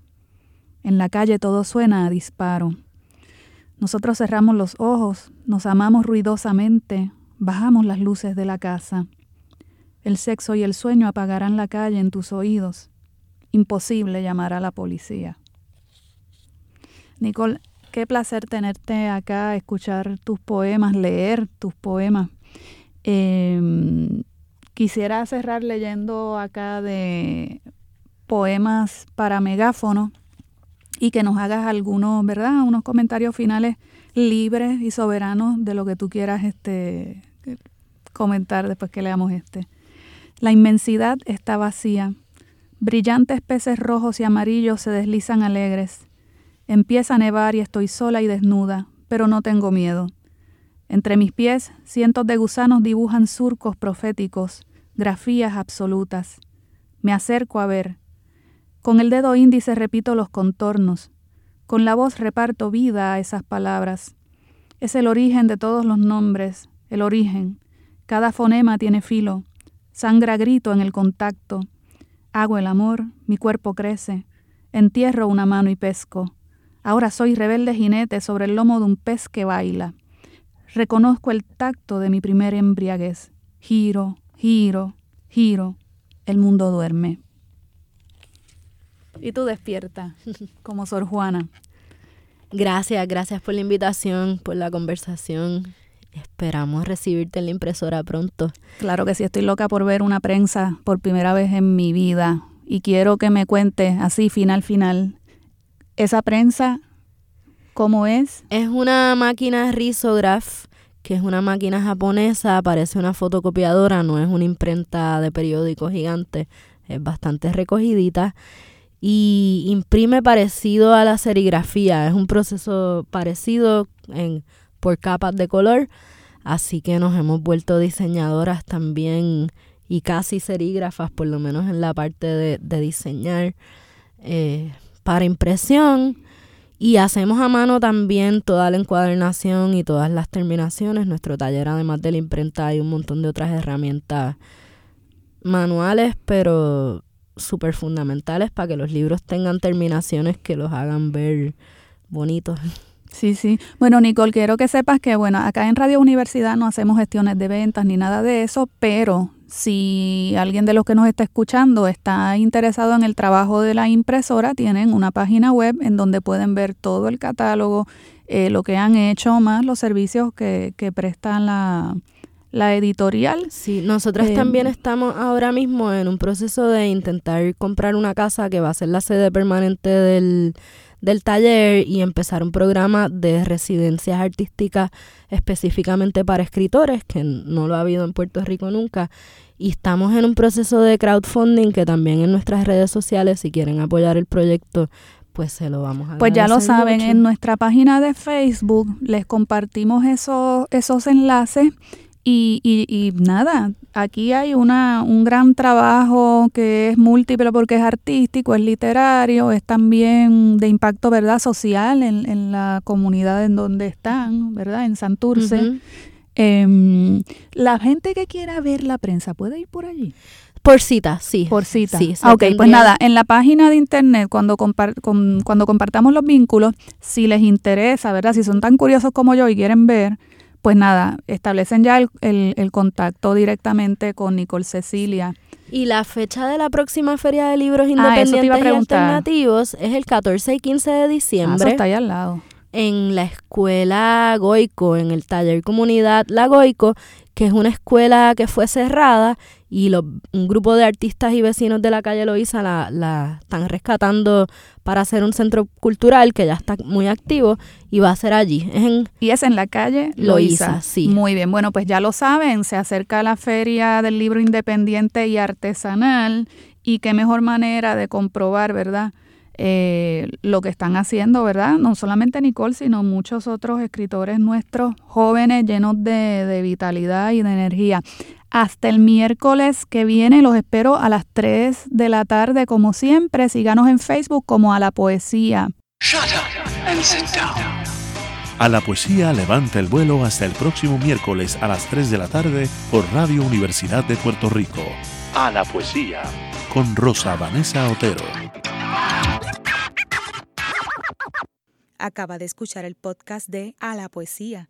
En la calle todo suena a disparo. Nosotros cerramos los ojos, nos amamos ruidosamente, bajamos las luces de la casa. El sexo y el sueño apagarán la calle en tus oídos. Imposible llamar a la policía. Nicole, qué placer tenerte acá, escuchar tus poemas, leer tus poemas. Em, quisiera cerrar leyendo acá de poemas para megáfono y que nos hagas algunos, ¿verdad? Unos comentarios finales libres y soberanos de lo que tú quieras este, comentar después que leamos este. La inmensidad está vacía. Brillantes peces rojos y amarillos se deslizan alegres. Empieza a nevar y estoy sola y desnuda, pero no tengo miedo. Entre mis pies, cientos de gusanos dibujan surcos proféticos, grafías absolutas. Me acerco a ver. Con el dedo índice repito los contornos. Con la voz reparto vida a esas palabras. Es el origen de todos los nombres, el origen. Cada fonema tiene filo. Sangra grito en el contacto. Hago el amor, mi cuerpo crece. Entierro una mano y pesco. Ahora soy rebelde jinete sobre el lomo de un pez que baila. Reconozco el tacto de mi primer embriaguez. Giro, giro, giro. El mundo duerme. Y tú despierta, como Sor Juana. Gracias, gracias por la invitación, por la conversación. Esperamos recibirte en la impresora pronto. Claro que sí, estoy loca por ver una prensa por primera vez en mi vida y quiero que me cuente así, final, final, esa prensa, ¿cómo es? Es una máquina risograph, que es una máquina japonesa, parece una fotocopiadora, no es una imprenta de periódico gigante, es bastante recogidita y imprime parecido a la serigrafía, es un proceso parecido en por capas de color. Así que nos hemos vuelto diseñadoras también y casi serígrafas, por lo menos en la parte de, diseñar eh, para impresión. Y hacemos a mano también toda la encuadernación y todas las terminaciones. Nuestro taller, además de la imprenta, hay un montón de otras herramientas manuales, pero súper fundamentales para que los libros tengan terminaciones que los hagan ver bonitos. Sí, sí. Bueno, Nicole, quiero que sepas que, bueno, acá en Radio Universidad no hacemos gestiones de ventas ni nada de eso, pero si alguien de los que nos está escuchando está interesado en el trabajo de la impresora, tienen una página web en donde pueden ver todo el catálogo, eh, lo que han hecho, más los servicios que, que prestan la, la editorial. Sí, nosotras Eh, también estamos ahora mismo en un proceso de intentar comprar una casa que va a ser la sede permanente del, del taller y empezar un programa de residencias artísticas específicamente para escritores, que no lo ha habido en Puerto Rico nunca. Y estamos en un proceso de crowdfunding que también en nuestras redes sociales, si quieren apoyar el proyecto, pues se lo vamos a Pues ya lo saben, mucho. en nuestra página de Facebook les compartimos esos, esos enlaces y, y, y nada, aquí hay una, un gran trabajo que es múltiple porque es artístico, es literario, es también de impacto, ¿verdad?, social en, en la comunidad en donde están, ¿verdad?, en Santurce. Em, la gente que quiera ver la prensa puede ir por allí. Por cita, sí. Por cita. Sí, Ah, ok, pues nada, en la página de internet, cuando, compar- con- cuando compartamos los vínculos, si les interesa, ¿verdad? Si son tan curiosos como yo y quieren ver, pues nada, establecen ya el, el- el contacto directamente con Nicole Cecilia. Y la fecha de la próxima Feria de Libros Ah, Independientes y. Alternativos es el 14 y 15 de Ah, eso diciembre está ahí al lado. en la escuela Goico, en el taller comunidad La Goico, que es una escuela que fue cerrada y lo- un grupo de artistas y vecinos de la calle Loíza la, la están rescatando para hacer un centro cultural que ya está muy activo y va a ser allí. Es en Y es en la calle Loíza. sí. Muy bien, bueno, pues ya lo saben, se acerca la feria del libro independiente y artesanal y qué mejor manera de comprobar, ¿verdad? Eh, lo que están haciendo, ¿verdad? No solamente Nicole, sino muchos otros escritores nuestros jóvenes llenos de, de vitalidad y de energía. Hasta el miércoles que viene los espero a las 3 de la tarde, como siempre. Síganos en Facebook como a la poesía. A la poesía levanta el vuelo hasta el próximo miércoles a las 3 de la tarde por Radio Universidad de Puerto Rico. A la poesía con Rosa Vanessa Otero. Acaba de escuchar el podcast de A la Poesía.